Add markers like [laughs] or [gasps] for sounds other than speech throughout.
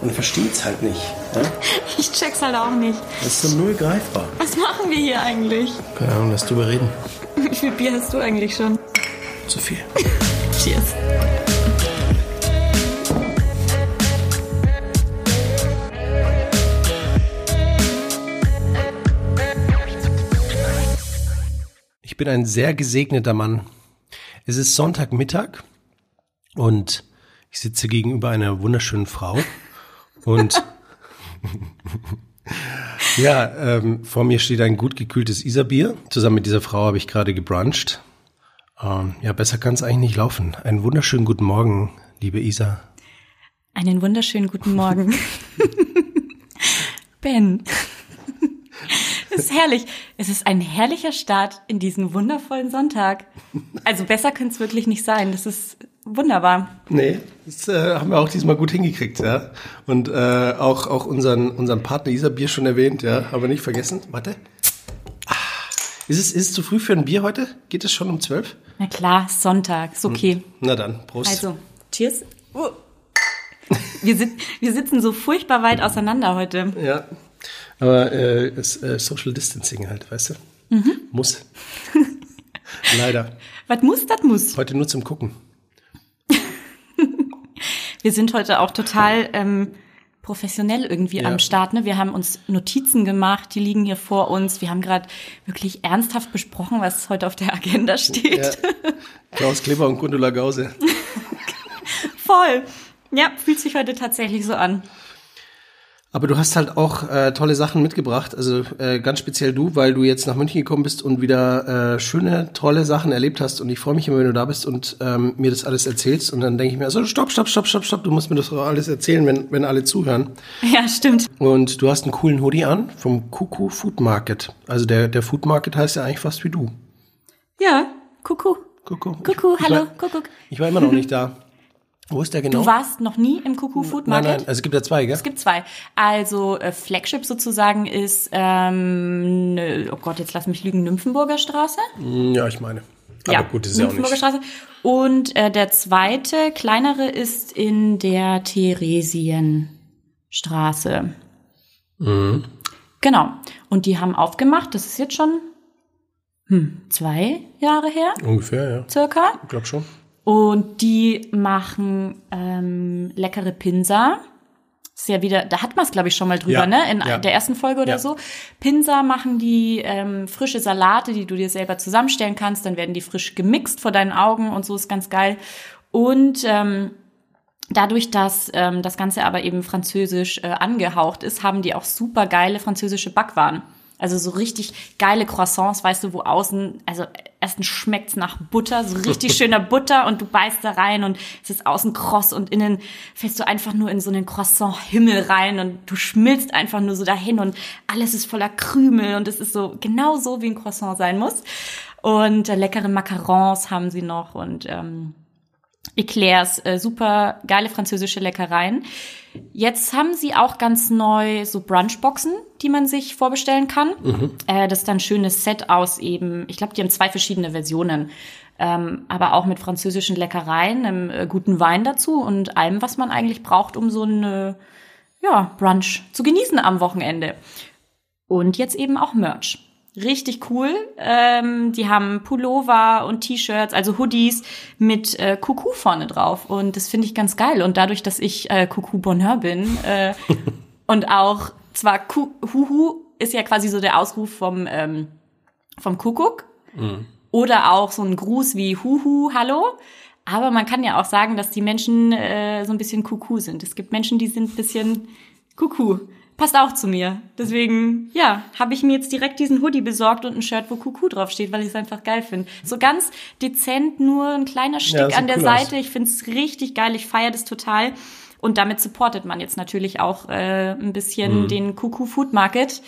Man versteht's halt nicht. Ne? [laughs] Ich check's halt auch nicht. Das ist so null greifbar. Was machen wir hier eigentlich? Keine Ahnung, lass drüber reden. [laughs] Wie viel Bier hast du eigentlich schon? Zu viel. [laughs] Cheers. Ich bin ein sehr gesegneter Mann. Es ist Sonntagmittag und ich sitze gegenüber einer wunderschönen Frau und [laughs] ja, ähm, vor mir steht ein gut gekühltes Isarbier. Zusammen mit dieser Frau habe ich gerade gebruncht. Ähm, ja, besser kann es eigentlich nicht laufen. Einen wunderschönen guten Morgen, liebe Isa. Einen wunderschönen guten Morgen. [laughs] ben. Es ist herrlich. Es ist ein herrlicher Start in diesen wundervollen Sonntag. Also besser könnte es wirklich nicht sein. Das ist wunderbar. Nee, das äh, haben wir auch diesmal gut hingekriegt, ja. Und äh, auch, auch unseren, unseren Partner Isarbier schon erwähnt, ja. Aber nicht vergessen. Warte. Ah, ist, es, ist es zu früh für ein Bier heute? Geht es schon um zwölf? Na klar, Sonntag. Ist okay. Na dann, Prost. Also, cheers. Uh. Wir, sit wir sitzen so furchtbar weit auseinander heute. Ja. Aber äh, ist, äh, Social Distancing halt, weißt du? Mhm. Muss. [laughs] Leider. Was muss, das muss. Heute nur zum Gucken. Wir sind heute auch total ähm, professionell irgendwie Ja. am Start. Ne? Wir haben uns Notizen gemacht, die liegen hier vor uns. Wir haben gerade wirklich ernsthaft besprochen, was heute auf der Agenda steht. Ja. Klaus Kleber und Gundula Gause. [laughs] Voll. Ja, fühlt sich heute tatsächlich so an. Aber du hast halt auch äh, tolle Sachen mitgebracht, also äh, ganz speziell du, weil du jetzt nach München gekommen bist und wieder äh, schöne, tolle Sachen erlebt hast. Und ich freue mich immer, wenn du da bist und ähm, mir das alles erzählst. Und dann denke ich mir, also stopp, stopp, stopp, stopp, stopp, du musst mir das doch alles erzählen, wenn, wenn alle zuhören. Ja, stimmt. Und du hast einen coolen Hoodie an vom Kuku Food Market. Also der, der Food Market heißt ja eigentlich fast wie du. Ja. Kuku. Kuckuck, Ich hallo, Kuckuck. ich war immer noch nicht da. [laughs] Wo ist der genau? Du warst noch nie im Kuckuck Food nein, Market? nein, also es gibt ja zwei, gell? Es gibt zwei. Also äh, Flagship sozusagen ist, ähm, ne, oh Gott, jetzt lass mich lügen, Nymphenburger Straße. Ja, ich meine. Aber gut, das ist ja auch Nymphenburger nicht. Straße. Und äh, der zweite, kleinere, ist in der Theresienstraße. Mhm. Genau. Und die haben aufgemacht, das ist jetzt schon hm, zwei Jahre her, Ungefähr, ja. circa. Ich glaube schon. Und die machen ähm, leckere Pinsa. Ist ja wieder, da hat man es, glaube ich, schon mal drüber, Ja, ne? In ja. der ersten Folge oder Ja. so. Pinsa machen die ähm, frische Salate, die du dir selber zusammenstellen kannst. Dann werden die frisch gemixt vor deinen Augen und so ist ganz geil. Und ähm, Dadurch, dass ähm, das Ganze aber eben französisch äh, angehaucht ist, haben die auch super geile französische Backwaren. Also so richtig geile Croissants, weißt du, wo außen, also erstens schmeckt's nach Butter, so richtig [laughs] schöner Butter und du beißt da rein und es ist außen kross und innen fällst du einfach nur in so einen Croissant-Himmel rein und du schmilzt einfach nur so dahin und alles ist voller Krümel und es ist so genau so, wie ein Croissant sein muss. Und äh, leckere Macarons haben sie noch und ähm, Eclairs, äh, super geile französische Leckereien. Jetzt haben sie auch ganz neu so Brunchboxen, die man sich vorbestellen kann. Äh, das ist dann ein schönes Set aus eben, ich glaube, die haben zwei verschiedene Versionen. Ähm, aber auch mit französischen Leckereien, einem äh, guten Wein dazu und allem, was man eigentlich braucht, um so ein äh, ja, Brunch zu genießen am Wochenende. Und jetzt eben auch Merch. Richtig cool. Ähm, die haben Pullover und T-Shirts, also Hoodies mit äh, Kuku vorne drauf. Und das finde ich ganz geil. Und dadurch, dass ich äh, Kuku Bonheur bin äh, und auch zwar Ku Huhu ist ja quasi so der Ausruf vom, ähm, vom Kuckuck oder auch so ein Gruß wie Huhu, hallo. Aber man kann ja auch sagen, dass die Menschen äh, so ein bisschen Kuku sind. Es gibt Menschen, die sind ein bisschen Kuku. Passt auch zu mir. Deswegen, ja, habe ich mir jetzt direkt diesen Hoodie besorgt und ein Shirt, wo Kuku draufsteht, weil ich es einfach geil finde. So ganz dezent, nur ein kleiner Stick sieht an der cool aus. Seite. Ich finde es richtig geil. Ich feiere das total. Und damit supportet man jetzt natürlich auch äh, ein bisschen Mhm. den Kuku Food Market,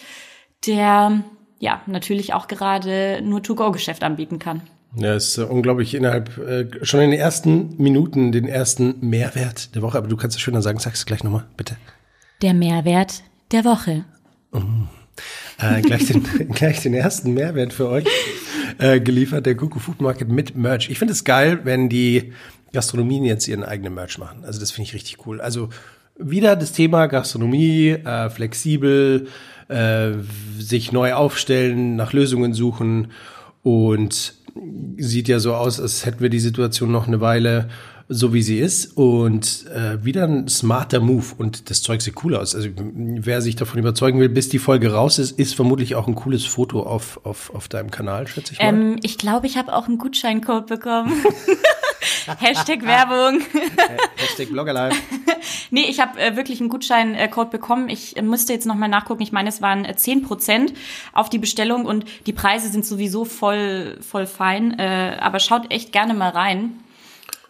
der ja natürlich auch gerade nur To-Go-Geschäft anbieten kann. Ja, es ist unglaublich innerhalb, äh, schon in den ersten Minuten den ersten Mehrwert der Woche. Aber du kannst es schöner sagen, sag's gleich nochmal, bitte. Der Mehrwert der Woche. Äh, gleich, den, [laughs] gleich den ersten Mehrwert für euch äh, geliefert, der Kuku Food Market mit Merch. Ich finde es geil, wenn die Gastronomien jetzt ihren eigenen Merch machen. Also das finde ich richtig cool. Also wieder das Thema Gastronomie, äh, flexibel, äh, sich neu aufstellen, nach Lösungen suchen und sieht ja so aus, als hätten wir die Situation noch eine Weile so wie sie ist und äh, wieder ein smarter Move und das Zeug sieht cool aus. Also wer sich davon überzeugen will, bis die Folge raus ist, ist vermutlich auch ein cooles Foto auf, auf, auf deinem Kanal, schätze ich mal. Ähm, ich glaube, ich habe auch einen Gutscheincode bekommen. [laughs] Hashtag Werbung. [laughs] Hashtag Bloggerlife. [laughs] nee, ich habe äh, wirklich einen Gutscheincode bekommen. Ich äh, musste jetzt nochmal nachgucken. Ich meine, es waren äh, 10% auf die Bestellung und die Preise sind sowieso voll, voll fein. Äh, aber schaut echt gerne mal rein.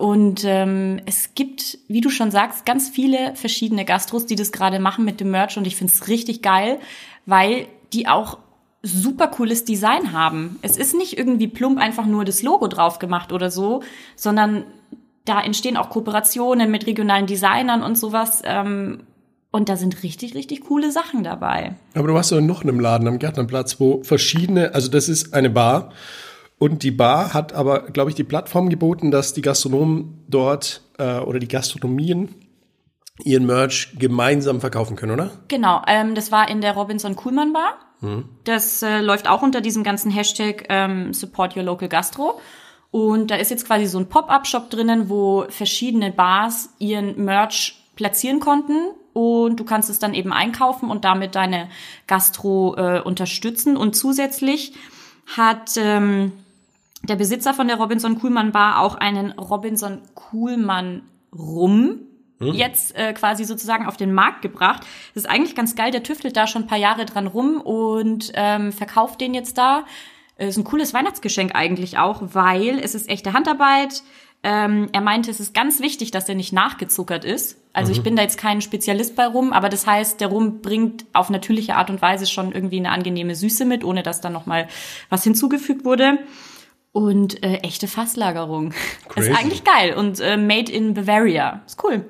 Und ähm, es gibt, wie du schon sagst, ganz viele verschiedene Gastros, die das gerade machen mit dem Merch und ich finde es richtig geil, weil die auch super cooles Design haben. Es ist nicht irgendwie plump einfach nur das Logo drauf gemacht oder so, sondern da entstehen auch Kooperationen mit regionalen Designern und sowas. Ähm, und da sind richtig, richtig coole Sachen dabei. Aber du warst doch noch in einem Laden am Gärtnerplatz, wo verschiedene, also das ist eine Bar und die Bar hat aber, glaube ich, die Plattform geboten, dass die Gastronomen dort äh, oder die Gastronomien ihren Merch gemeinsam verkaufen können, oder? Genau, ähm, das war in der Robinson Kuhlmann Bar. Hm. Das äh, läuft auch unter diesem ganzen Hashtag ähm, Support Your Local Gastro. Und da ist jetzt quasi so ein Pop-up-Shop drinnen, wo verschiedene Bars ihren Merch platzieren konnten und du kannst es dann eben einkaufen und damit deine Gastro äh, unterstützen. Und zusätzlich hat ähm, der Besitzer von der Robinson Kuhlmann Bar auch einen Robinson Kuhlmann Rum hm. jetzt äh, quasi sozusagen auf den Markt gebracht. Das ist eigentlich ganz geil. Der tüftelt da schon ein paar Jahre dran rum und ähm, verkauft den jetzt da. Äh, ist ein cooles Weihnachtsgeschenk eigentlich auch, weil es ist echte Handarbeit. Ähm, er meinte, es ist ganz wichtig, dass der nicht nachgezuckert ist. Also mhm. ich bin da jetzt kein Spezialist bei Rum, aber das heißt, der Rum bringt auf natürliche Art und Weise schon irgendwie eine angenehme Süße mit, ohne dass da nochmal was hinzugefügt wurde und äh, echte Fasslagerung. [laughs] Crazy. Ist eigentlich geil und äh, made in Bavaria. Ist cool.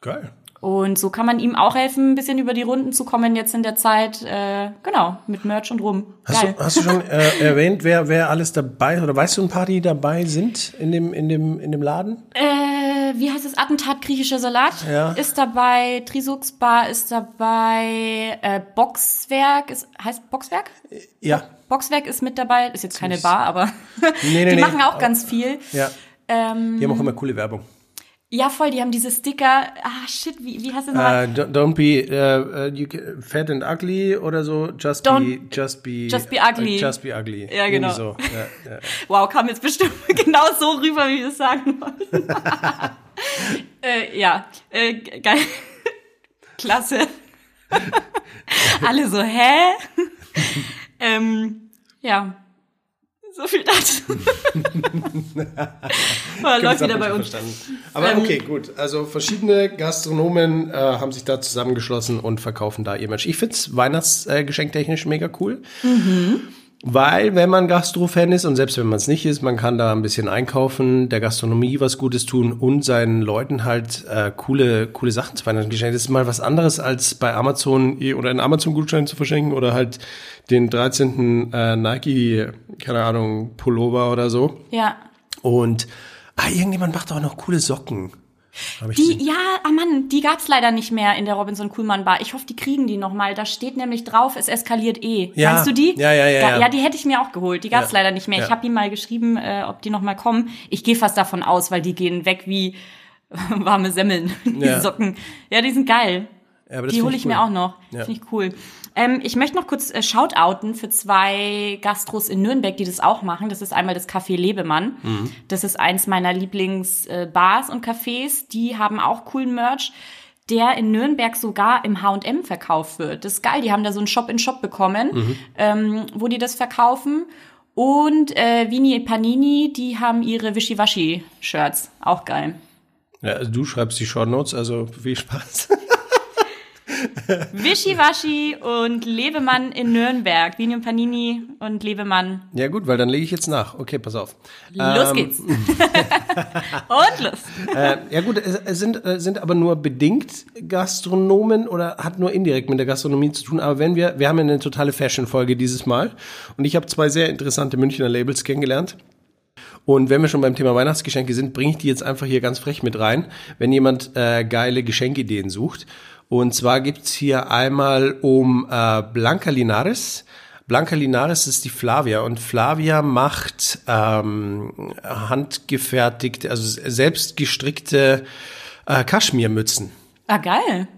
Geil. Und so kann man ihm auch helfen, ein bisschen über die Runden zu kommen jetzt in der Zeit. Äh, genau, mit Merch und rum. Hast, Geil. Du, hast du schon äh, erwähnt, wer, wer alles dabei oder weißt du ein paar, die dabei sind in dem, in dem, in dem Laden? Äh, wie heißt es? Attentat griechischer Salat ja. ist dabei, Trisux Bar ist dabei, äh, Boxwerk ist heißt Boxwerk? Ja. Boxwerk ist mit dabei, ist jetzt keine Bar, aber [laughs] nee, nee, die nee. machen auch ganz viel. Ja. Ähm, die haben auch immer coole Werbung. Ja, voll, die haben diese Sticker. Ah, shit, wie, wie hast du das nochmal? Uh, don't be uh, you fat and ugly oder so. Just don't, be, just be, just be ugly. Uh, just be ugly. Ja, genau. So. Ja, ja. [laughs] Wow, kam jetzt bestimmt [laughs] genau so rüber, wie wir es sagen wollten. äh, ja, äh, geil. Klasse. Alle so, hä? Ähm, ja. So viel dazu. [laughs] oh, läuft wieder bei uns. Verstanden. Aber ähm, okay, gut. Also verschiedene Gastronomen äh, haben sich da zusammengeschlossen und verkaufen da ihr Mensch. Ich find's Weihnachtsgeschenktechnisch mega cool. Mhm. Weil, wenn man Gastro-Fan ist und selbst wenn man es nicht ist, man kann da ein bisschen einkaufen, der Gastronomie was Gutes tun und seinen Leuten halt äh, coole, coole Sachen zu Weihnachten geschenken. Das ist mal was anderes als bei Amazon eh, oder einen Amazon-Gutschein zu verschenken oder halt den 13. Äh, Nike, keine Ahnung, Pullover oder so. Ja. Und ah, irgendjemand macht auch noch coole Socken. Die, ja, ah Mann, die gab's leider nicht mehr in der Robinson Kuhlmann Bar. Ich hoffe, die kriegen die nochmal. Da steht nämlich drauf, es eskaliert eh. Ja. Meinst du die? Ja, ja, ja. Ja, ja die hätte ich mir auch geholt. Die gab's ja. leider nicht mehr. Ja. Ich habe ihm mal geschrieben, äh, ob die nochmal kommen. Ich gehe fast davon aus, weil die gehen weg wie [laughs] warme Semmeln. die ja. Socken. Ja, die sind geil. Ja, die hole ich, cool. mir auch noch. Ja. Finde ich cool. Ähm, ich möchte noch kurz äh, shoutouten für zwei Gastros in Nürnberg, die das auch machen. Das ist einmal das Café Lebemann. Mhm. Das ist eins meiner Lieblingsbars äh, und Cafés. Die haben auch coolen Merch der in Nürnberg sogar im H&M verkauft wird. Das ist geil, die haben da so einen Shop-in-Shop bekommen, mhm. ähm, wo die das verkaufen. Und äh, Vini Panini, die haben ihre Wischiwaschi-Shirts. Auch geil. Ja, also du schreibst die Short Notes, also viel Spaß. [laughs] Wischiwaschi und Lebemann in Nürnberg. Vini und Panini und Lebemann. Ja gut, weil dann lege ich jetzt nach. Okay, pass auf. Los ähm, geht's. [laughs] und los. Äh, ja gut, es sind, äh, sind aber nur bedingt Gastronomen oder hat nur indirekt mit der Gastronomie zu tun. Aber wenn wir, wir haben ja eine totale Fashion-Folge dieses Mal und ich habe zwei sehr interessante Münchner Labels kennengelernt. Und wenn wir schon beim Thema Weihnachtsgeschenke sind, bringe ich die jetzt einfach hier ganz frech mit rein, wenn jemand äh, geile Geschenkideen sucht. Und zwar gibt's hier einmal um äh, Blanca Linares. Blanca Linares ist die Flavia und Flavia macht ähm, handgefertigte, also selbst gestrickte äh, Kaschmirmützen. Ah, geil.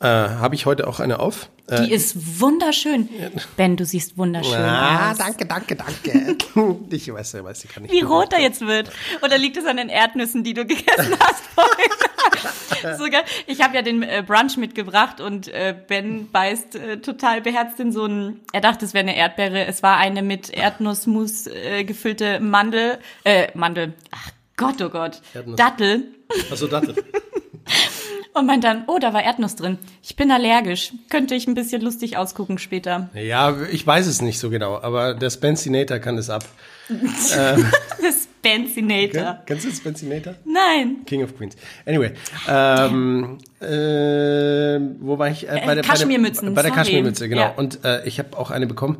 Äh, Habe ich heute auch eine auf. Äh, Die ist wunderschön. Ben, du siehst wunderschön ah, aus. danke, danke, danke. [laughs] ich weiß, ich weiß, ich kann nicht. Wie rot er jetzt wird. Oder liegt es an den Erdnüssen, die du [laughs] gegessen hast vorhin? so geil. Ich habe ja den äh, Brunch mitgebracht und äh, Ben beißt äh, total beherzt in so einen, er dachte, es wäre eine Erdbeere. Es war eine mit Erdnussmus äh, gefüllte Mandel, äh, Mandel, ach Gott, oh Gott, Erdnuss. Dattel. Achso, Dattel. [laughs] Und meint dann, oh, da war Erdnuss drin. Ich bin allergisch. Könnte ich ein bisschen lustig ausgucken später. Ja, ich weiß es nicht so genau, aber der Spencinator kann es ab. [laughs] Das Benzinator. Kennst du Spencinator? Nein. King of Queens. Anyway, ähm, äh, wo war ich? Äh, bei der, Kaschmirmützen, Bei der. Kaschmirmütze, genau. Ja. Und äh, ich habe auch eine bekommen,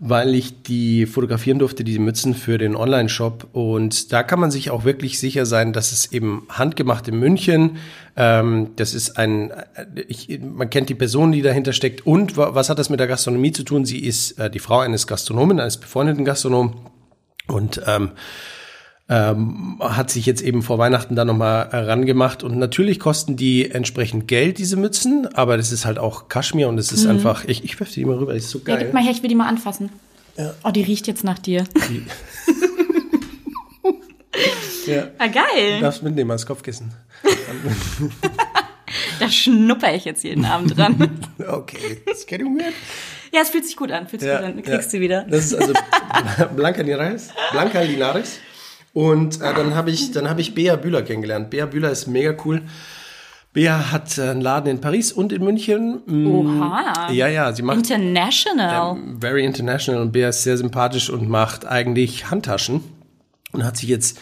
weil ich die fotografieren durfte, diese Mützen für den Online-Shop. Und da kann man sich auch wirklich sicher sein, dass es eben handgemacht in München. Ähm, das ist ein, äh, ich, man kennt die Person, die dahinter steckt. Und wa- was hat das mit der Gastronomie zu tun? Sie ist äh, die Frau eines Gastronomen, eines befreundeten Gastronomen. Und ähm, ähm, hat sich jetzt eben vor Weihnachten da nochmal herangemacht. Und natürlich kosten die entsprechend Geld, diese Mützen, aber das ist halt auch Kaschmir und es ist einfach, ich, ich werfe die mal rüber, das ist so Mhm. Ja, geil. gib mal her, ich will die mal anfassen. Oh, die riecht jetzt nach dir. [laughs] ja. Ah, geil. Du darfst mitnehmen als Kopfkissen. [laughs] Da schnupper ich jetzt jeden Abend dran. [laughs] Okay, it's getting weird. ja, es fühlt sich gut an. Fühlt sich gut an. Du kriegst sie wieder. Das ist also Blanca Linares. Blanca Linares. Und äh, dann habe ich, dann habe ich Bea Bühler kennengelernt. Bea Bühler ist mega cool. Bea hat äh, einen Laden in Paris und in München. Mm, Oha. Ja, ja, sie macht International. very international und Bea ist sehr sympathisch und macht eigentlich Handtaschen und hat sich jetzt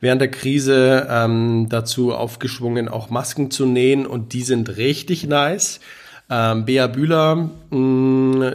während der Krise ähm, dazu aufgeschwungen, auch Masken zu nähen und die sind richtig nice. Ähm, Bea Bühler, mh,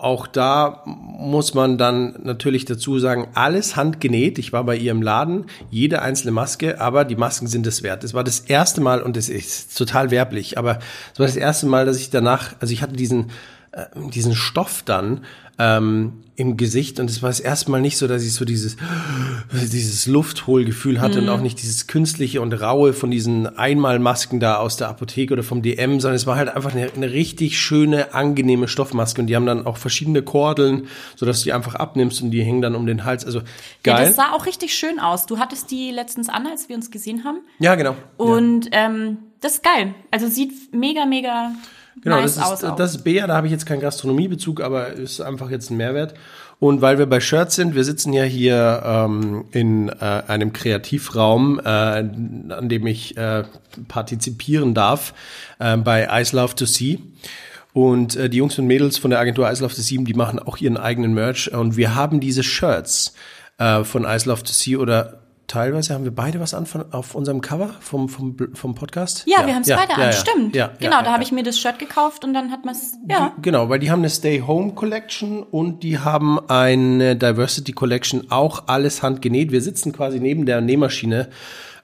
auch da muss man dann natürlich dazu sagen, alles handgenäht. Ich war bei ihr im Laden, jede einzelne Maske, aber die Masken sind es wert. Es war das erste Mal und es ist total werblich, aber es war das erste Mal, dass ich danach, also ich hatte diesen äh, diesen Stoff dann ähm, im Gesicht und es war das erste Mal nicht so, dass ich so dieses [gasps] dieses Lufthohlgefühl hatte und auch nicht dieses künstliche und raue von diesen Einmalmasken da aus der Apotheke oder vom DM, sondern es war halt einfach eine, eine richtig schöne, angenehme Stoffmaske und die haben dann auch verschiedene Kordeln, sodass du die einfach abnimmst und die hängen dann um den Hals. Also Ja, geil. das sah auch richtig schön aus. Du hattest die letztens an, als wir uns gesehen haben. Ja, genau. ja. Und ähm, das ist geil. Also sieht mega, mega Genau, nice das ist, das ist Bea, da habe ich jetzt keinen Gastronomiebezug, aber ist einfach jetzt ein Mehrwert. Und weil wir bei Shirts sind, wir sitzen ja hier ähm, in äh, einem Kreativraum, äh, an dem ich äh, partizipieren darf, äh, bei Ice Love to See. Und äh, die Jungs und Mädels von der Agentur Ice Love to See, die machen auch ihren eigenen Merch. Und wir haben diese Shirts äh, von Ice Love to See oder teilweise haben wir beide was an von, auf unserem Cover vom, vom, vom Podcast. ja, wir haben es beide an, ja, stimmt. Ja, genau, ja, da ja, habe ich mir das Shirt gekauft und dann hat man es, ja. Genau, weil die haben eine Stay Home Collection und die haben eine Diversity Collection, auch alles handgenäht. Wir sitzen quasi neben der Nähmaschine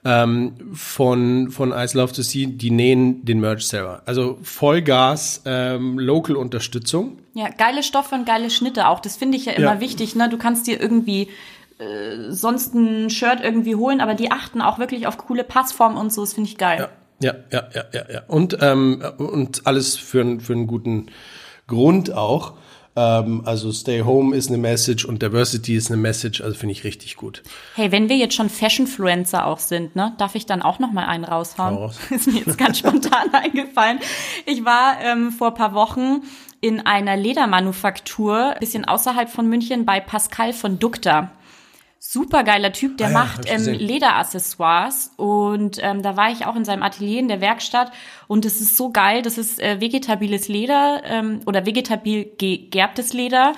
ähm, von, von Ice Love to See, die nähen den Merch selber. Also Vollgas, ähm, Local Unterstützung. Ja, geile Stoffe und geile Schnitte auch. Das finde ich ja immer Ja. wichtig. Ne? Du kannst dir irgendwie äh, sonst ein Shirt irgendwie holen, aber die achten auch wirklich auf coole Passform und so. Das finde ich geil. Ja, ja, ja, ja, ja. Und, ähm, und alles für, einen- für einen guten Grund auch. Ähm, also Stay Home ist eine Message und Diversity ist eine Message, also finde ich richtig gut. Hey, wenn wir jetzt schon Fashionfluencer auch sind, ne, darf ich dann auch noch mal einen raushauen? Hau raus. [laughs] Ist mir jetzt ganz spontan [laughs] eingefallen. Ich war ähm, vor ein paar Wochen in einer Ledermanufaktur, ein bisschen außerhalb von München, bei Pascal von Dukta. Super geiler Typ, der Ah ja, macht ähm. Lederaccessoires. Und ähm, da war ich auch in seinem Atelier in der Werkstatt. Und es ist so geil, das ist äh, vegetabiles Leder ähm, oder vegetabil gegerbtes Leder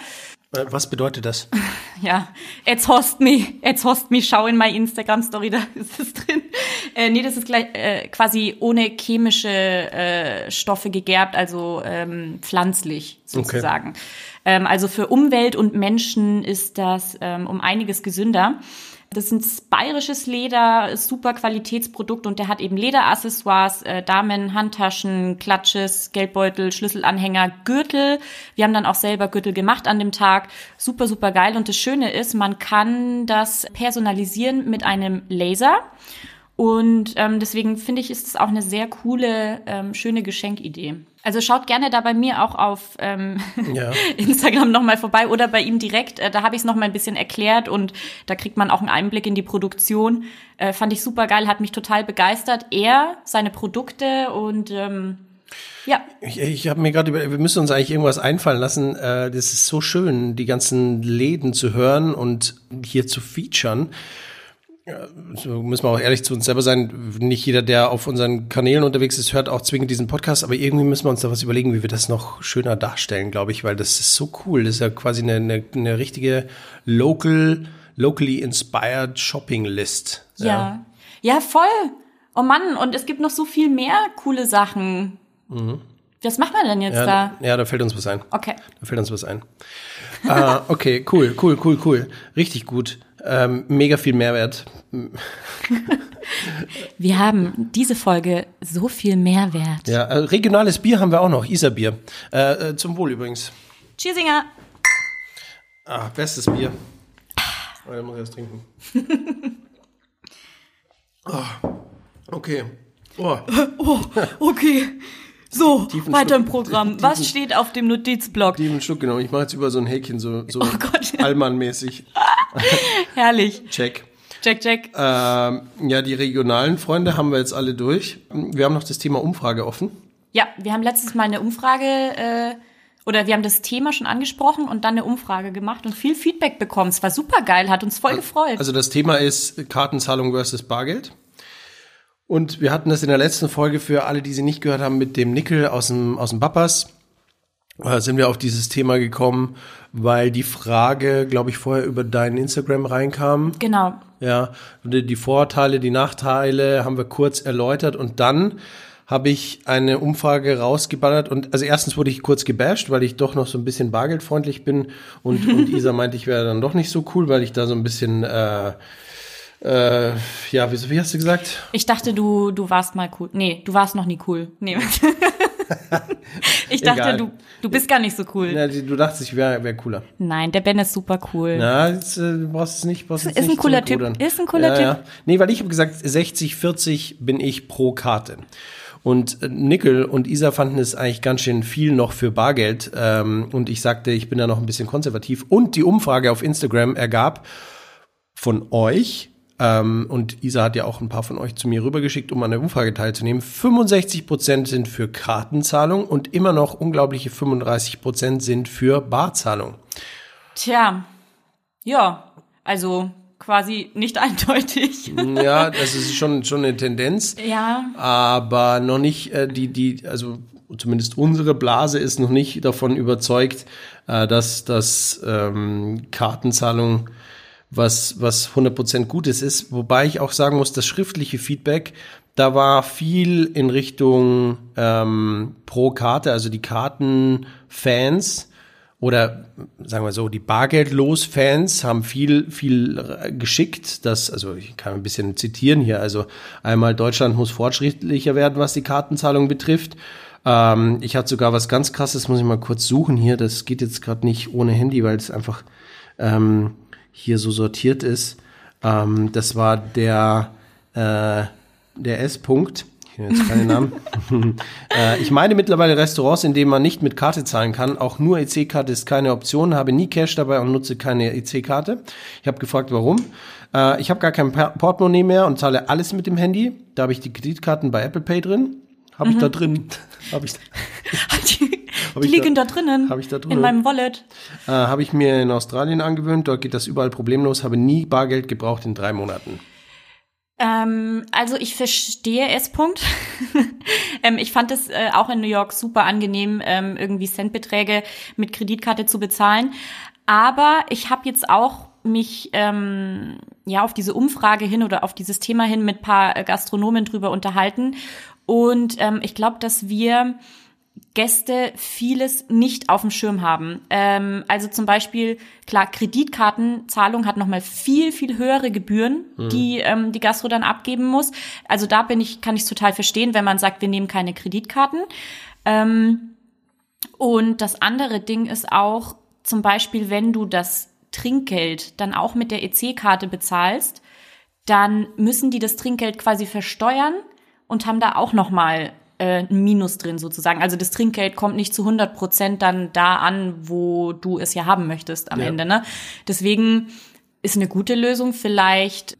Was bedeutet das? [laughs] ja, jetzt host me, jetzt host me, schau in meine Instagram-Story, [laughs] da ist es drin. Äh, nee, das ist gleich, äh, quasi ohne chemische äh, Stoffe gegerbt, also ähm, pflanzlich sozusagen. Ähm, also für Umwelt und Menschen ist das ähm, um einiges gesünder. Das ist ein bayerisches Leder, super Qualitätsprodukt und der hat eben Lederaccessoires, äh, Damen, Handtaschen, Klatsches, Geldbeutel, Schlüsselanhänger, Gürtel. Wir haben dann auch selber Gürtel gemacht an dem Tag. Super, super geil. Und das Schöne ist, man kann das personalisieren mit einem Laser. Und ähm, deswegen finde ich, ist es auch eine sehr coole, ähm, schöne Geschenkidee. Also schaut gerne da bei mir auch auf ähm, ja. [laughs] Instagram nochmal vorbei oder bei ihm direkt. Äh, da habe ich es nochmal ein bisschen erklärt und da kriegt man auch einen Einblick in die Produktion. Äh, fand ich super geil, hat mich total begeistert. Er, seine Produkte und ähm, ja. Ich, ich habe mir gerade über, wir müssen uns eigentlich irgendwas einfallen lassen. Äh, das ist so schön, die ganzen Läden zu hören und hier zu featuren. So müssen wir auch ehrlich zu uns selber sein. Nicht jeder, der auf unseren Kanälen unterwegs ist, hört auch zwingend diesen Podcast, aber irgendwie müssen wir uns da was überlegen, wie wir das noch schöner darstellen, glaube ich, weil das ist so cool. Das ist ja quasi eine, eine, eine richtige local, locally inspired Shopping List. Ja. ja. Ja, voll. Oh Mann, und es gibt noch so viel mehr coole Sachen. Mhm. Was macht man denn jetzt ja, da? Ja, da fällt uns was ein. Okay. Da fällt uns was ein. [laughs] ah, okay, cool, cool, cool, cool. Richtig gut. Ähm, mega viel Mehrwert. [laughs] wir haben diese Folge so viel Mehrwert. Ja, äh, regionales Bier haben wir auch noch, Isarbier. Äh, äh, zum Wohl übrigens. Cheersinger. Ah, bestes Bier. Oh, da muss ich erst trinken. [laughs] [laughs] oh, okay. Oh. oh, okay. So, tiefen weiter Schluck, im Programm. Tiefen, Was steht auf dem Notizblock? Tiefen Schluck, genau. Ich mache jetzt über so ein Häkchen, so, so oh Allmann-mäßig. [laughs] Herrlich. Check. Check, check. Ähm, ja, die regionalen Freunde haben wir jetzt alle durch. Wir haben noch das Thema Umfrage offen. Ja, wir haben letztes Mal eine Umfrage äh, oder wir haben das Thema schon angesprochen und dann eine Umfrage gemacht und viel Feedback bekommen. Es war super geil, hat uns voll gefreut. Also das Thema ist Kartenzahlung versus Bargeld. Und wir hatten das in der letzten Folge für alle, die sie nicht gehört haben, mit dem Nickel aus dem, aus dem Bappers. Da sind wir auf dieses Thema gekommen, weil die Frage, glaube ich, vorher über deinen Instagram reinkam. Genau. Ja, die Vorteile, die Nachteile haben wir kurz erläutert und dann habe ich eine Umfrage rausgeballert und also erstens wurde ich kurz gebasht, weil ich doch noch so ein bisschen bargeldfreundlich bin und, und [laughs] Isa meinte, ich wäre dann doch nicht so cool, weil ich da so ein bisschen äh, äh, ja, wie, wie hast du gesagt? Ich dachte, du, du warst mal cool. Nee, du warst noch nie cool. Nee. [laughs] ich dachte, du, du bist gar nicht so cool. Ja, du dachtest, ich wäre wär cooler. Nein, der Ben ist super cool. Na, jetzt, äh, du brauchst es nicht. Brauchst ist nicht ein cooler Typ. Ist ein cooler ja, Typ. Ja. Nee, weil ich habe gesagt, 60, 40 bin ich pro Karte. Und äh, Nickel und Isa fanden es eigentlich ganz schön viel noch für Bargeld. Ähm, und ich sagte, ich bin da noch ein bisschen konservativ. Und die Umfrage auf Instagram ergab von euch ähm, und Isa hat ja auch ein paar von euch zu mir rübergeschickt, um an der Umfrage teilzunehmen. 65 Prozent sind für Kartenzahlung und immer noch unglaubliche 35 Prozent sind für Barzahlung. Tja, ja, also quasi nicht [laughs] eindeutig. ja, das ist schon, schon eine Tendenz. Ja. Aber noch nicht äh, die, die, also zumindest unsere Blase ist noch nicht davon überzeugt, äh, dass das ähm, Kartenzahlung was, was 100% Gutes ist. Wobei ich auch sagen muss, das schriftliche Feedback, da war viel in Richtung ähm, pro Karte, also die Kartenfans oder sagen wir so, die Bargeldlos-Fans haben viel, viel geschickt. Das, also ich kann ein bisschen zitieren hier. Also einmal Deutschland muss fortschrittlicher werden, was die Kartenzahlung betrifft. Ähm, ich hatte sogar was ganz krasses, muss ich mal kurz suchen hier. Das geht jetzt gerade nicht ohne Handy, weil es einfach ähm, hier so sortiert ist. Ähm, das war der, äh, der S-Punkt. Jetzt keine Namen. [laughs] äh, ich meine mittlerweile Restaurants, in denen man nicht mit Karte zahlen kann. Auch nur EC-Karte ist keine Option. Habe nie Cash dabei und nutze keine EC-Karte. Ich habe gefragt, warum. Äh, ich habe gar kein Portemonnaie mehr und zahle alles mit dem Handy. Da habe ich die Kreditkarten bei Apple Pay drin. Habe ich mhm. da [laughs] drin. Habe ich. die liegen da, da, drinnen. Habe ich da drinnen. In meinem Wallet. Äh, habe ich mir in Australien angewöhnt. Dort geht das überall problemlos. Habe nie Bargeld gebraucht in drei Monaten. Ähm, also ich verstehe es, Punkt. [laughs] ähm, ich fand es äh, auch in New York super angenehm, ähm, irgendwie Centbeträge mit Kreditkarte zu bezahlen. Aber ich habe jetzt auch mich ähm, ja auf diese Umfrage hin oder auf dieses Thema hin mit paar Gastronomen drüber unterhalten. Und ähm, ich glaube, dass wir Gäste vieles nicht auf dem Schirm haben. Ähm, also zum Beispiel, klar, Kreditkartenzahlung hat nochmal viel, viel höhere Gebühren, mhm. die ähm, die Gastro dann abgeben muss. Also da bin ich, kann ich total verstehen, wenn man sagt, wir nehmen keine Kreditkarten. Ähm, und das andere Ding ist auch, zum Beispiel, wenn du das Trinkgeld dann auch mit der EC-Karte bezahlst, dann müssen die das Trinkgeld quasi versteuern und haben da auch nochmal äh, ein Minus drin sozusagen. Also das Trinkgeld kommt nicht zu 100 Prozent dann da an, wo du es ja haben möchtest am ja. Ende. Ne? Deswegen ist eine gute Lösung vielleicht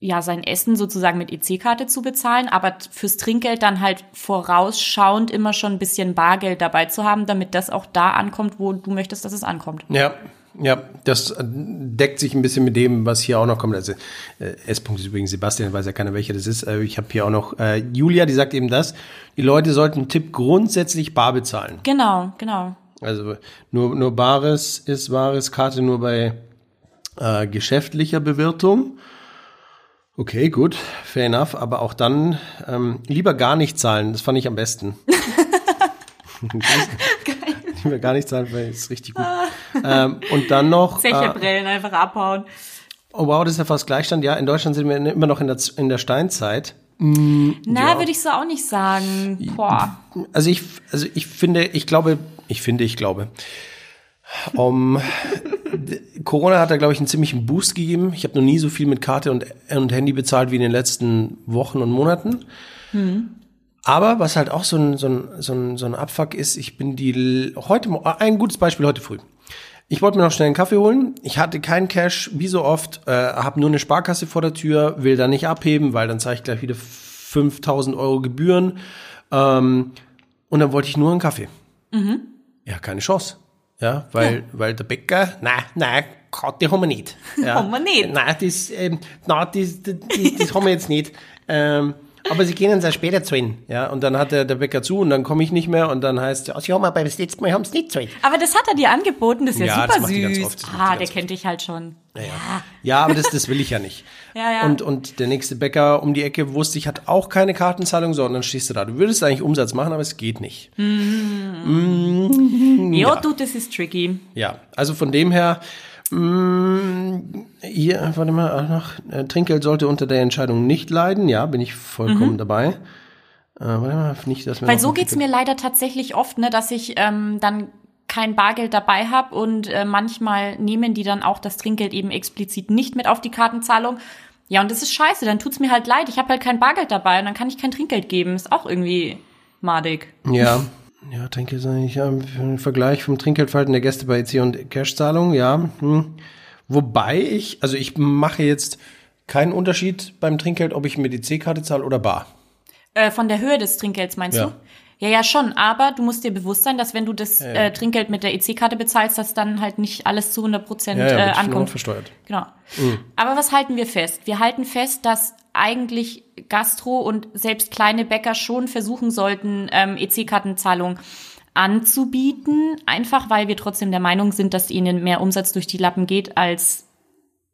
ja sein Essen sozusagen mit EC-Karte zu bezahlen, aber fürs Trinkgeld dann halt vorausschauend immer schon ein bisschen Bargeld dabei zu haben, damit das auch da ankommt, wo du möchtest, dass es ankommt. Ja, ja, das äh, deckt sich ein bisschen mit dem, was hier auch noch kommt. Also äh, S-Punkt ist übrigens Sebastian, weiß ja keiner, welcher das ist. Äh, ich habe hier auch noch äh, Julia, die sagt eben das. Die Leute sollten Tipp grundsätzlich bar bezahlen. Genau, genau. Also nur, nur Bares ist Wahres, Karte nur bei äh, geschäftlicher Bewirtung. Okay, gut, fair enough. Aber auch dann ähm, lieber gar nicht zahlen. Das fand ich am besten. [laughs] [laughs] [laughs] Lieber gar nicht zahlen, weil es richtig gut. ähm, und dann noch. [laughs] Zecherbrillen äh, einfach abhauen. Oh wow, das ist ja fast Gleichstand. Ja, in Deutschland sind wir immer noch in der, in der Steinzeit. Mm, Na, ja. würde ich so auch nicht sagen. Boah. Also ich, also ich finde, ich glaube, ich finde, ich glaube. Um, Corona hat da, glaube ich, einen ziemlichen Boost gegeben. Ich habe noch nie so viel mit Karte und, und Handy bezahlt wie in den letzten Wochen und Monaten. Hm. Aber was halt auch so ein, so ein, so ein, so ein Abfuck ist, ich bin die heute, ein gutes Beispiel heute früh. Ich wollte mir noch schnell einen Kaffee holen. Ich hatte keinen Cash, wie so oft, äh, habe nur eine Sparkasse vor der Tür, will da nicht abheben, weil dann zahle ich gleich wieder 5000 Euro Gebühren. Ähm, und dann wollte ich nur einen Kaffee. Mhm. Ja, keine Chance. Ja, weil, ja. weil der Bäcker, nein, nein, Karte haben wir nicht. [laughs] Ja. haben wir nicht. Nein, das, ähm, nein, das, das, das, das haben wir jetzt nicht. Ähm, aber sie gehen uns ja später zahlen. Ja, und dann hat der, der Bäcker zu und dann komme ich nicht mehr und dann heißt ja, sie haben aber das letzte Mal haben es nicht zahlen. Aber das hat er dir angeboten, das ist ja, ja super süß. ah, der kennt dich halt schon. Ja, ja. ja aber das, das will ich ja nicht. [laughs] ja, ja. Und, und der nächste Bäcker um die Ecke wusste ich, hat auch keine Kartenzahlung, sondern stehst du da. Du würdest eigentlich Umsatz machen, aber es geht nicht. Mm. Mm, ja, du, das ist tricky. Ja, also von dem her, Mm, hier, warte mal, noch, äh, Trinkgeld sollte unter der Entscheidung nicht leiden. Ja, bin ich vollkommen mhm. dabei. Äh, warte mal, nicht, dass Weil so geht's mir leider tatsächlich oft, ne, dass ich ähm, dann kein Bargeld dabei habe und äh, manchmal nehmen die dann auch das Trinkgeld eben explizit nicht mit auf die Kartenzahlung. Ja, und das ist scheiße, dann tut's mir halt leid. Ich habe halt kein Bargeld dabei und dann kann ich kein Trinkgeld geben. Ist auch irgendwie madig. Ja. Ja, Trinkgeld ist eigentlich ja, Vergleich vom Trinkgeldverhalten der Gäste bei EC und Cash-Zahlung, ja. Hm. Wobei ich, also ich mache jetzt keinen Unterschied beim Trinkgeld, ob ich mit EC-Karte zahle oder bar. Äh, von der Höhe des Trinkgelds meinst ja. du? Ja, ja, schon. Aber du musst dir bewusst sein, dass wenn du das ja, ja. Äh, Trinkgeld mit der EC-Karte bezahlst, dass dann halt nicht alles zu 100 Prozent ja, ja, äh, ankommt. versteuert. Genau. Mhm. Aber was halten wir fest? Wir halten fest, dass eigentlich Gastro und selbst kleine Bäcker schon versuchen sollten, ähm, EC-Kartenzahlung anzubieten, einfach weil wir trotzdem der Meinung sind, dass ihnen mehr Umsatz durch die Lappen geht, als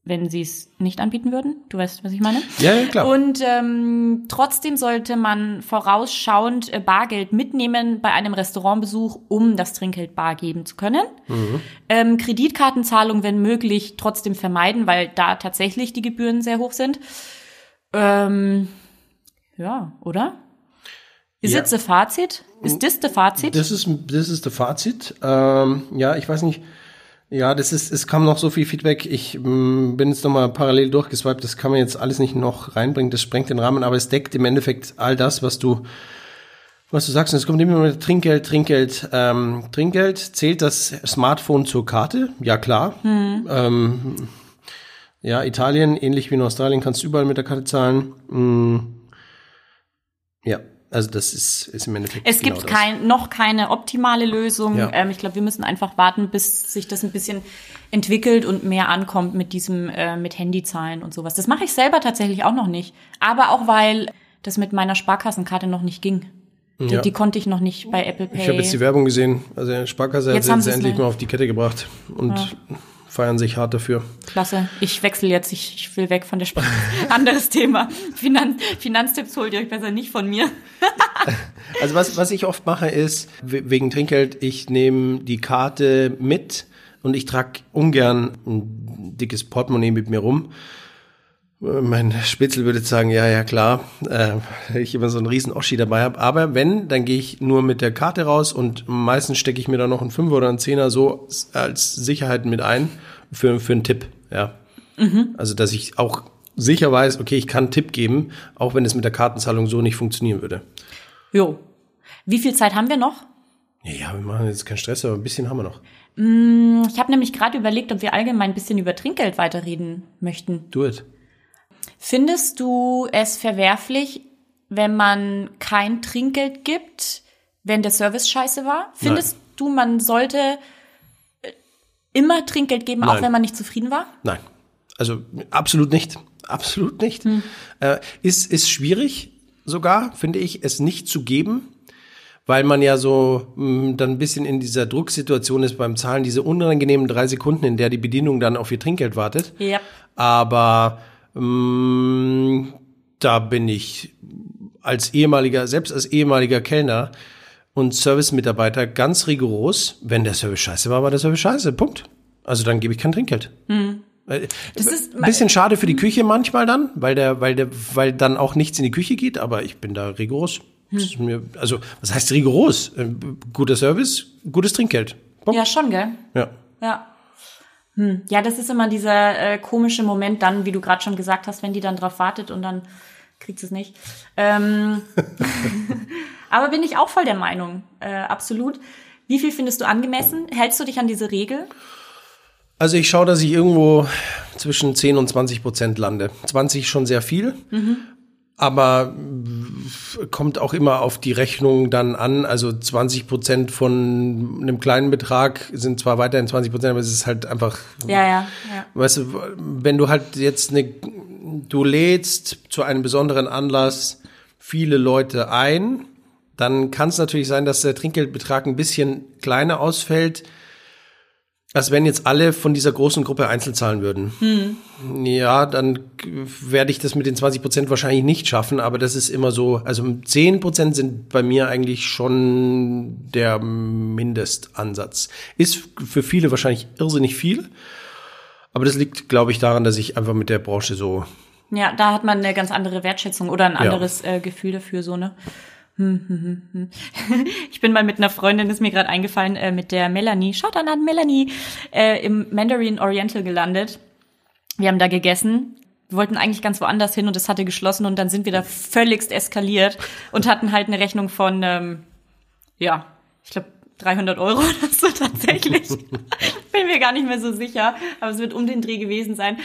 wenn sie es nicht anbieten würden. Du weißt, was ich meine? Ja, ja klar. Und ähm, trotzdem sollte man vorausschauend äh, Bargeld mitnehmen bei einem Restaurantbesuch, um das Trinkgeld bar geben zu können. Mhm. Ähm, Kreditkartenzahlung, wenn möglich, trotzdem vermeiden, weil da tatsächlich die Gebühren sehr hoch sind. Ähm, ja, oder? Ist ja. jetzt das Fazit? Ist das das Fazit? Das ist das ist das Fazit. Ähm, ja, ich weiß nicht ja, das ist, es kam noch so viel Feedback. Ich mh, mm, bin jetzt nochmal parallel durchgeswiped. Das kann man jetzt alles nicht noch reinbringen. Das sprengt den Rahmen, aber es deckt im Endeffekt all das, was du, was du sagst. Und es kommt immer mit Trinkgeld, Trinkgeld, ähm, Trinkgeld. Zählt das Smartphone zur Karte? Ja, klar. Hm. Ähm, ja, Italien, ähnlich wie in Australien, kannst du überall mit der Karte zahlen. Hm. Ja, also das ist, ist im Endeffekt. Es genau gibt kein, noch keine optimale Lösung. Ja. Ähm, ich glaube, wir müssen einfach warten, bis sich das ein bisschen entwickelt und mehr ankommt mit diesem, äh, mit Handyzahlen und sowas. Das mache ich selber tatsächlich auch noch nicht. Aber auch weil das mit meiner Sparkassenkarte noch nicht ging. Die, ja. die konnte ich noch nicht bei Apple Pay. Ich habe jetzt die Werbung gesehen. Also Sparkasse hat sie jetzt endlich mal auf die Kette gebracht. Und ja feiern sich hart dafür. Klasse. Ich wechsle jetzt. Ich, ich will weg von der Sprache. [laughs] Anderes Thema. Finan Finanztipps holt ihr euch besser nicht von mir. [laughs] also was, was ich oft mache ist, wegen Trinkgeld, ich nehme die Karte mit und ich trage ungern ein dickes Portemonnaie mit mir rum. Mein Spitzel würde sagen, ja, ja, klar, äh, ich immer so einen riesen Oschi dabei habe. Aber wenn, dann gehe ich nur mit der Karte raus und meistens stecke ich mir da noch einen Fünfer oder einen Zehner so als Sicherheit mit ein für, für einen Tipp, ja. Mhm. Also, dass ich auch sicher weiß, okay, ich kann einen Tipp geben, auch wenn es mit der Kartenzahlung so nicht funktionieren würde. Jo. Wie viel Zeit haben wir noch? Ja, wir machen jetzt keinen Stress, aber ein bisschen haben wir noch. Mm, ich habe nämlich gerade überlegt, ob wir allgemein ein bisschen über Trinkgeld weiterreden möchten. Do it. Findest du es verwerflich, wenn man kein Trinkgeld gibt, wenn der Service scheiße war? Findest Nein. du, man sollte äh, immer Trinkgeld geben, Nein. auch wenn man nicht zufrieden war? Nein. Also absolut nicht. Absolut nicht. Hm. Äh, ist, ist schwierig sogar, finde ich, es nicht zu geben, weil man ja so mh, mm, dann ein bisschen in dieser Drucksituation ist beim Zahlen, diese unangenehmen drei Sekunden, in der die Bedienung dann auf ihr Trinkgeld wartet. Ja. Aber da bin ich als ehemaliger, selbst als ehemaliger Kellner und Service-Mitarbeiter ganz rigoros. Wenn der Service scheiße war, war der Service scheiße. Punkt. Also dann gebe ich kein Trinkgeld. Hm. Das ist ein bisschen schade für die Küche manchmal dann, weil der, weil der, weil dann auch nichts in die Küche geht, aber ich bin da rigoros. Hm. Mir, also, was heißt rigoros? Äh, guter Service, gutes Trinkgeld. Punkt. Ja, schon, gell? Ja. Ja. Hm. Ja, das ist immer dieser äh, komische Moment dann, wie du gerade schon gesagt hast, wenn die dann drauf wartet und dann kriegt es nicht. Ähm, [laughs] [laughs] aber bin ich auch voll der Meinung, äh, absolut. Wie viel findest du angemessen? Hältst du dich an diese Regel? Also ich schaue, dass ich irgendwo zwischen 10 und 20 Prozent lande. 20 schon sehr viel. Mhm aber kommt auch immer auf die Rechnung dann an. Also 20 Prozent von einem kleinen Betrag sind zwar weiterhin 20 Prozent, aber es ist halt einfach. Ja, ja, ja. Weißt du, wenn du halt jetzt eine, du lädst zu einem besonderen Anlass viele Leute ein, dann kann es natürlich sein, dass der Trinkgeldbetrag ein bisschen kleiner ausfällt als wenn jetzt alle von dieser großen Gruppe einzeln zahlen würden. Hm. Ja, dann werde ich das mit den 20 Prozent wahrscheinlich nicht schaffen, aber das ist immer so, also 10 Prozent sind bei mir eigentlich schon der Mindestansatz. Ist für viele wahrscheinlich irrsinnig viel, aber das liegt, glaube ich, daran, dass ich einfach mit der Branche so. Ja, da hat man eine ganz andere Wertschätzung oder ein anderes ja. äh, Gefühl dafür, so, ne? [laughs] Ich bin mal mit einer Freundin, ist mir gerade eingefallen, äh, mit der Melanie, schaut an an Melanie, äh, im Mandarin Oriental gelandet. Wir haben da gegessen. Wir wollten eigentlich ganz woanders hin und es hatte geschlossen und dann sind wir da völligst eskaliert und hatten halt eine Rechnung von, ähm, ja, ich glaube 300 Euro [laughs] oder so tatsächlich. [laughs] bin mir gar nicht mehr so sicher, aber es wird um den Dreh gewesen sein.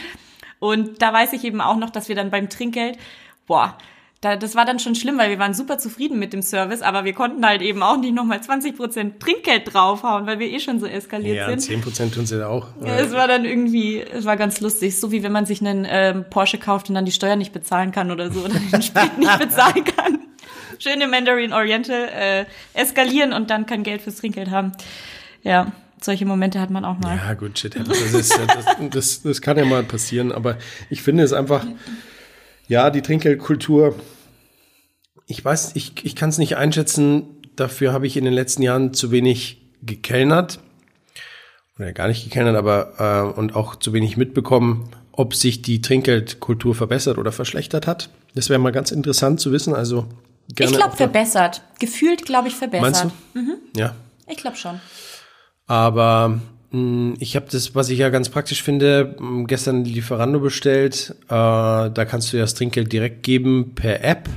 Und da weiß ich eben auch noch, dass wir dann beim Trinkgeld, boah, da, das war dann schon schlimm, weil wir waren super zufrieden mit dem Service, aber wir konnten halt eben auch nicht nochmal 20 Prozent Trinkgeld draufhauen, weil wir eh schon so eskaliert ja, sind. Ja, 10 Prozent tun sie da auch. Ja, es war dann irgendwie, es war ganz lustig, so wie wenn man sich einen ähm, Porsche kauft und dann die Steuer nicht bezahlen kann oder so, [laughs] oder den Sprit nicht bezahlen kann. Schön im Mandarin Oriental äh, eskalieren und dann kein Geld fürs Trinkgeld haben. Ja, solche Momente hat man auch mal. Ja, gut, shit. Das, ist, das, das, das kann ja mal passieren, aber ich finde es einfach ja, die Trinkgeldkultur, ich weiß, ich, ich kann es nicht einschätzen. Dafür habe ich in den letzten Jahren zu wenig gekellnert. Oder gar nicht gekellnert, aber äh, und auch zu wenig mitbekommen, ob sich die Trinkgeldkultur verbessert oder verschlechtert hat. Das wäre mal ganz interessant zu wissen. Also gerne. Ich glaube verbessert. Gefühlt glaube ich verbessert. Meinst du? Mhm. Ja. Ich glaube schon. Aber ich habe das, was ich ja ganz praktisch finde, hm, gestern Lieferando bestellt. Äh, da kannst du ja das Trinkgeld direkt geben per App.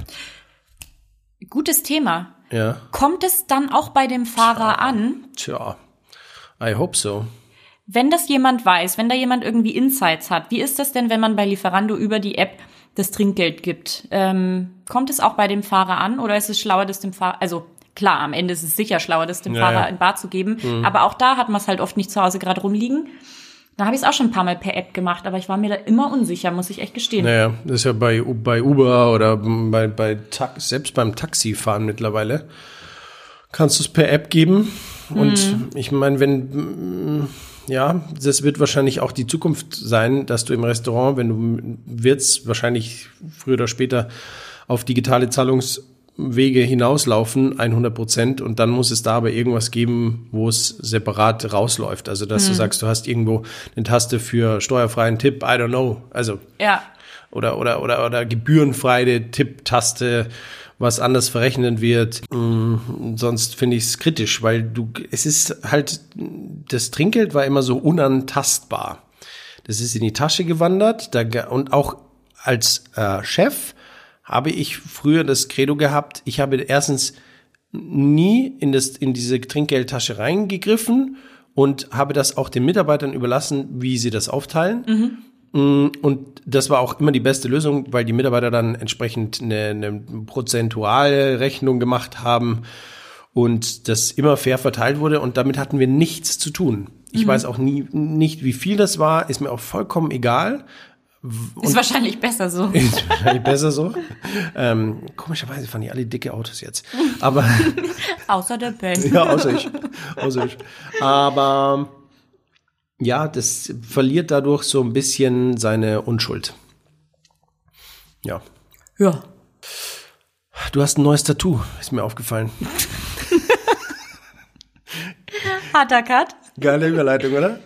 Gutes Thema. Ja. Kommt es dann auch bei dem Fahrer Tja. an? Tja, I hope so. Wenn das jemand weiß, wenn da jemand irgendwie Insights hat, wie ist das denn, wenn man bei Lieferando über die App das Trinkgeld gibt? Ähm, kommt es auch bei dem Fahrer an oder ist es schlauer, das dem Fahrer, also Klar, am Ende ist es sicher schlauer, das dem ja, Fahrer ja. in Bar zu geben. Mhm. Aber auch da hat man es halt oft nicht zu Hause gerade rumliegen. Da habe ich es auch schon ein paar Mal per App gemacht, aber ich war mir da immer unsicher, muss ich echt gestehen. Naja, das ist ja bei, bei Uber oder bei, bei selbst beim Taxifahren mittlerweile. kannst du es per App geben. Und ich meine, wenn, ja, das wird wahrscheinlich auch die Zukunft sein, dass du im Restaurant, wenn du wirst, wahrscheinlich früher oder später auf digitale Zahlungswege hinauslaufen, 100 Prozent. Und dann muss es da aber irgendwas geben, wo es separat rausläuft. Also, dass du sagst, du hast irgendwo eine Taste für steuerfreien Tipp, I don't know. Also, Ja. oder, oder, oder, oder gebührenfreie Tipptaste, was anders verrechnet wird. Mm, sonst finde ich es kritisch, weil du, es ist halt, das Trinkgeld war immer so unantastbar. Das ist in die Tasche gewandert da, und auch als äh, Chef habe ich früher das Credo gehabt, ich habe erstens nie in, das, in diese Trinkgeldtasche reingegriffen und habe das auch den Mitarbeitern überlassen, wie sie das aufteilen. Mm, Und das war auch immer die beste Lösung, weil die Mitarbeiter dann entsprechend eine, eine prozentuale Rechnung gemacht haben und das immer fair verteilt wurde und damit hatten wir nichts zu tun. Ich weiß auch nie nicht, wie viel das war, ist mir auch vollkommen egal. Ist wahrscheinlich besser so. [laughs] Ist wahrscheinlich besser so. Ähm, komischerweise fahren die alle dicke Autos jetzt. Aber [laughs] Außer der Ben. ja, außer ich. Außer ich. Aber ja, das verliert dadurch so ein bisschen seine Unschuld. Ja. Ja. Du hast ein neues Tattoo, ist mir aufgefallen. [laughs] Harter Cut. Geile Überleitung, oder?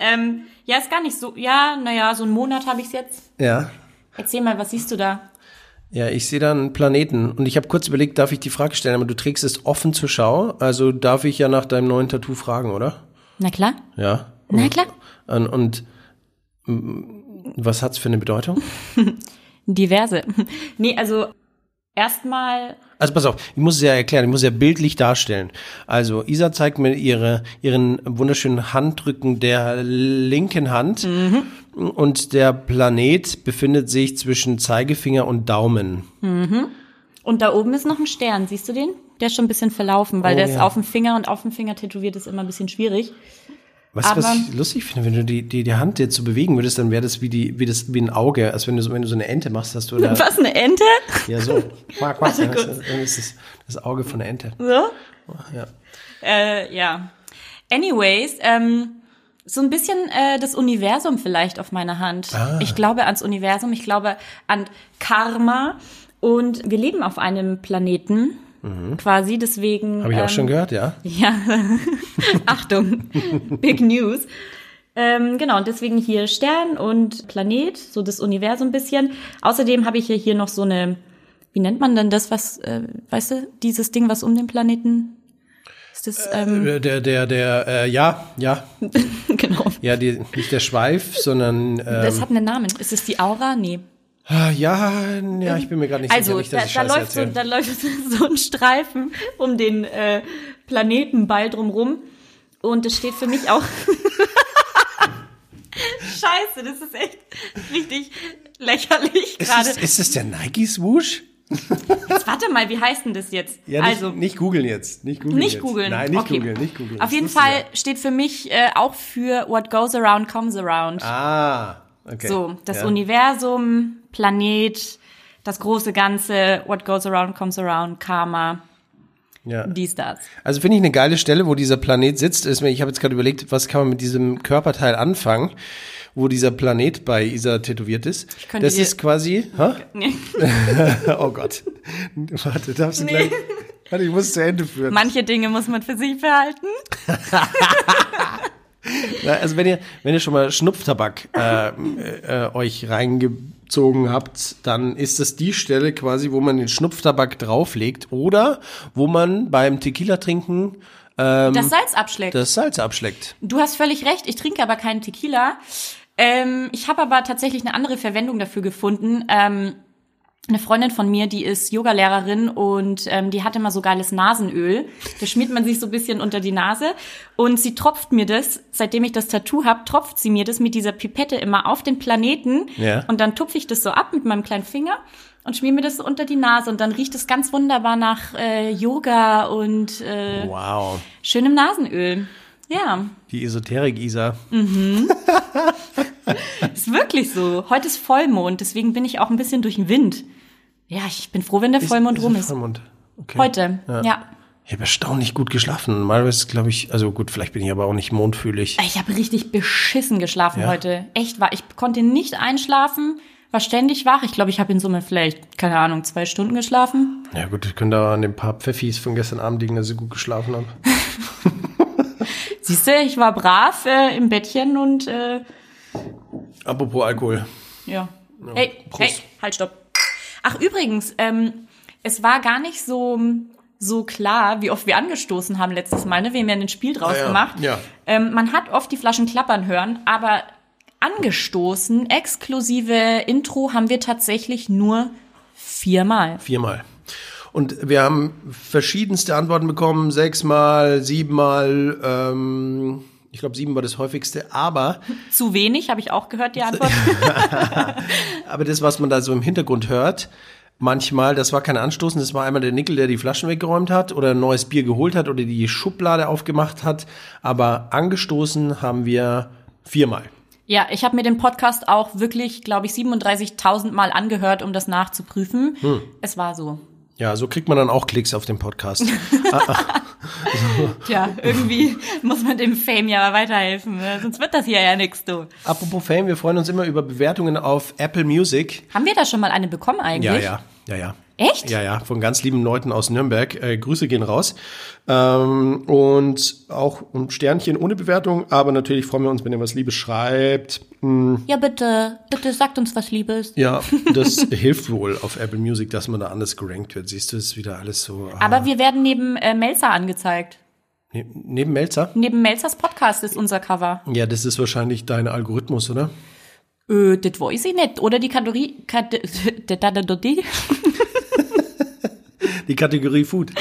Ähm, ja, ist gar nicht so. Ja, naja, so einen Monat habe ich's jetzt. Ja. Erzähl mal, was siehst du da? Ja, ich sehe da einen Planeten und ich habe kurz überlegt, darf ich die Frage stellen, aber du trägst es offen zur Schau, also darf ich ja nach deinem neuen Tattoo fragen, oder? Na klar. Ja. Na klar. Und, und mm, was hat's für eine Bedeutung? [laughs] Diverse. Nee, also erstmal Also pass auf, ich muss es ja erklären, ich muss es ja bildlich darstellen. Also Isa zeigt mir ihre, ihren wunderschönen Handrücken der linken Hand und der Planet befindet sich zwischen Zeigefinger und Daumen. Und da oben ist noch ein Stern, siehst du den? Der ist schon ein bisschen verlaufen, weil Oh, der ist ja. auf dem Finger und auf dem Finger tätowiert ist immer ein bisschen schwierig. Weißt du, was ich lustig finde, wenn du die, die, die Hand jetzt so bewegen würdest, dann wäre das wie die, wie das, wie ein Auge, als wenn du so, wenn du so eine Ente machst, hast du da, [laughs] Was, eine Ente? ja so, quack, Warte [laughs] dann dann ist das, das Auge von der Ente. So? Ja. Äh, ja. Anyways, ähm, so ein bisschen äh, das Universum vielleicht auf meiner Hand. Ah. Ich glaube ans Universum, ich glaube an Karma und wir leben auf einem Planeten quasi, deswegen. Mhm. Habe ich auch ähm, schon gehört, ja. [laughs] Ja, Achtung, [laughs] Big News. Ähm, genau, und deswegen hier Stern und Planet, so das Universum ein bisschen. Außerdem habe ich hier, hier noch so eine, wie nennt man denn das, was, äh, weißt du, dieses Ding, was um den Planeten ist das, ähm, Äh, Der, der, der, äh, ja, ja, [laughs] genau. ja, die, nicht der Schweif, sondern, ähm, Das hat einen Namen. Ist es die Aura? Nee. Ah, Ja, ja, ich bin mir gerade nicht Also, sicher, nicht, da, da, läuft so, da läuft so ein Streifen um den äh, Planetenball drumrum. Und das steht für mich auch. [laughs] Scheiße, das ist echt richtig lächerlich Ist gerade. es, ist es der Nike Swoosh? Jetzt Warte mal, wie heißt denn das jetzt? Ja, nicht, also, nicht googeln jetzt. Nicht googeln. nicht googeln. Nein, nicht okay. googeln, nicht googeln. Auf Das jeden ist Fall lustiger. steht für mich äh, auch für What goes around comes around. Ah, okay. So, das ja. Universum, Planet, das große Ganze, what goes around comes around, Karma, Ja. dies, das. Also finde ich eine geile Stelle, wo dieser Planet sitzt. Ist mir- Ich habe jetzt gerade überlegt, was kann man mit diesem Körperteil anfangen, wo dieser Planet bei Isa tätowiert ist. könnte Das ist quasi. Hä? Nee. [laughs] oh Gott. Warte, darfst du gleich. Warte, ich muss zu Ende führen. Manche Dinge muss man für sich behalten. [laughs] Also wenn ihr, wenn ihr schon mal Schnupftabak äh, äh, euch reingezogen habt, dann ist das die Stelle quasi, wo man den Schnupftabak drauflegt oder wo man beim Tequila trinken Das Salz abschlägt. das Salz abschleckt. Du hast völlig recht, ich trinke aber keinen Tequila. Ähm, ich habe aber tatsächlich eine andere Verwendung dafür gefunden. Ähm, eine Freundin von mir, die ist Yogalehrerin und ähm, die hatte mal so geiles Nasenöl. Das schmiert man sich so ein bisschen unter die Nase. Und sie tropft mir das, seitdem ich das Tattoo habe, tropft sie mir das mit dieser Pipette immer auf den Planeten. Ja. Und dann tupfe ich das so ab mit meinem kleinen Finger und schmier mir das so unter die Nase. Und dann riecht es ganz wunderbar nach äh, Yoga und äh, Wow. schönem Nasenöl. Ja. Die Esoterik, Isa. [laughs] Ist wirklich so. Heute ist Vollmond, deswegen bin ich auch ein bisschen durch den Wind. Ja, ich bin froh, wenn der Vollmond rum ist. Vollmond. Okay. Heute, ja. Ich habe erstaunlich gut geschlafen. Normalerweise glaube ich, also gut, vielleicht bin ich aber auch nicht mondfühlig. Ich habe richtig beschissen geschlafen Ja? heute. Echt wahr. Ich konnte nicht einschlafen, war ständig wach. Ich glaube, ich habe in Summe vielleicht, keine Ahnung, zwei Stunden geschlafen. Ja gut, ich könnte an den paar Pfeffis von gestern Abend liegen, dass ich gut geschlafen habe. [laughs] Siehst du, ich war brav äh, im Bettchen und äh, Apropos Alkohol. ja. Hey, Prost. hey, halt, stopp. Ach, übrigens, ähm, es war gar nicht so, so klar, wie oft wir angestoßen haben letztes Mal. Ne? Wir haben ja ein Spiel draus Ah ja, gemacht. ja. Ähm, man hat oft die Flaschen klappern hören, aber angestoßen, exklusive Intro haben wir tatsächlich nur viermal. Viermal. Und wir haben verschiedenste Antworten bekommen. Sechsmal, siebenmal, ähm, ich glaube sieben war das häufigste. Aber, [laughs] Zu wenig, habe ich auch gehört, die Antwort. [laughs] aber das, was man da so im Hintergrund hört, manchmal, das war kein Anstoßen, das war einmal der Nickel, der die Flaschen weggeräumt hat oder ein neues Bier geholt hat oder die Schublade aufgemacht hat. Aber angestoßen haben wir viermal. Ja, ich habe mir den Podcast auch wirklich, glaube ich, 37.000 Mal angehört, um das nachzuprüfen. Hm. Es war so. Ja, so kriegt man dann auch Klicks auf den Podcast. [laughs] Tja, irgendwie muss man dem Fame ja weiterhelfen, ne? sonst wird das hier ja nichts, du. Apropos Fame, wir freuen uns immer über Bewertungen auf Apple Music. Haben wir da schon mal eine bekommen eigentlich? Ja, ja, ja, ja. Echt? Ja, ja, von ganz lieben Leuten aus Nürnberg. Äh, Grüße gehen raus. Ähm, und auch um Sternchen ohne Bewertung, aber natürlich freuen wir uns, wenn ihr was Liebes schreibt. Hm, Ja, bitte, bitte sagt uns was Liebes. ja, [laughs] das hilft wohl auf Apple Music, dass man da anders gerankt wird. Siehst du, ist wieder alles so. ah. Aber wir werden neben äh, Melzer angezeigt. Ne- neben Melzer? Neben Melzers Podcast ist unser Cover. Ja, das ist wahrscheinlich dein Algorithmus, oder? Äh, das weiß ich nicht. Oder die Kategorie, Kate, [laughs] die [laughs] Die Kategorie Food.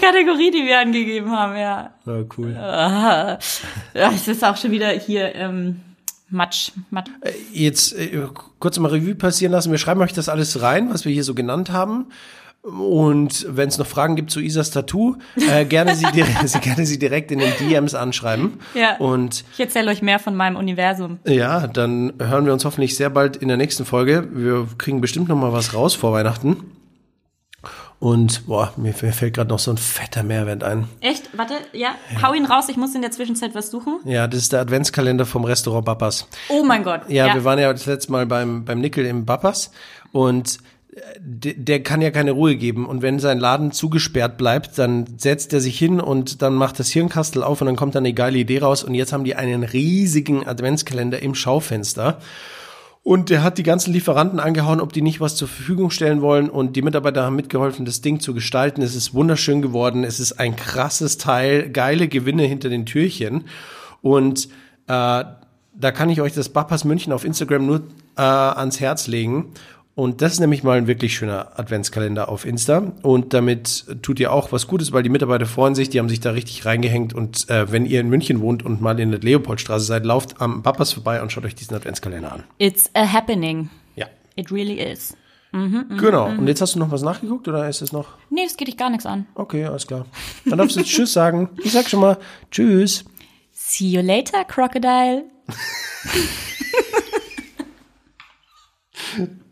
Kategorie, die wir angegeben haben, ja. Ja, cool. Ja, es ist auch schon wieder hier ähm, Matsch. Matsch. Jetzt äh, kurz mal Revue passieren lassen. Wir schreiben euch das alles rein, was wir hier so genannt haben. Und wenn es noch Fragen gibt zu Isas Tattoo, äh, gerne, sie direkt, [laughs] gerne sie direkt in den DMs anschreiben. Ja. Und Ich erzähle euch mehr von meinem Universum. ja, dann hören wir uns hoffentlich sehr bald in der nächsten Folge. Wir kriegen bestimmt noch mal was raus vor Weihnachten. Und boah, mir, mir fällt gerade noch so ein fetter Mehrwert ein. Echt? Warte, ja? Hau ihn raus, ich muss in der Zwischenzeit was suchen. Ja, das ist der Adventskalender vom Restaurant Papas. Oh mein Gott. Ja, wir waren ja das letzte Mal beim, beim Nickel im Papas und äh, der, der kann ja keine Ruhe geben. Und wenn sein Laden zugesperrt bleibt, dann setzt er sich hin und dann macht das Hirnkastel auf und dann kommt dann eine geile Idee raus. Und jetzt haben die einen riesigen Adventskalender im Schaufenster. Und der hat die ganzen Lieferanten angehauen, ob die nicht was zur Verfügung stellen wollen. Und die Mitarbeiter haben mitgeholfen, das Ding zu gestalten. Es ist wunderschön geworden. Es ist ein krasses Teil, geile Gewinne hinter den Türchen. Und äh, da kann ich euch das Bappers München auf Instagram nur äh, ans Herz legen. Und das ist nämlich mal ein wirklich schöner Adventskalender auf Insta. Und damit tut ihr auch was Gutes, weil die Mitarbeiter freuen sich, die haben sich da richtig reingehängt. Und äh, wenn ihr in München wohnt und mal in der Leopoldstraße seid, lauft am Bappers vorbei und schaut euch diesen Adventskalender an. It's a happening. Ja. It really is. Genau. Und jetzt hast du noch was nachgeguckt oder ist es noch? Nee, das geht dich gar nichts an. Okay, alles klar. Dann darfst du jetzt [laughs] Tschüss sagen. Ich sag schon mal Tschüss. See you later, Crocodile. [laughs]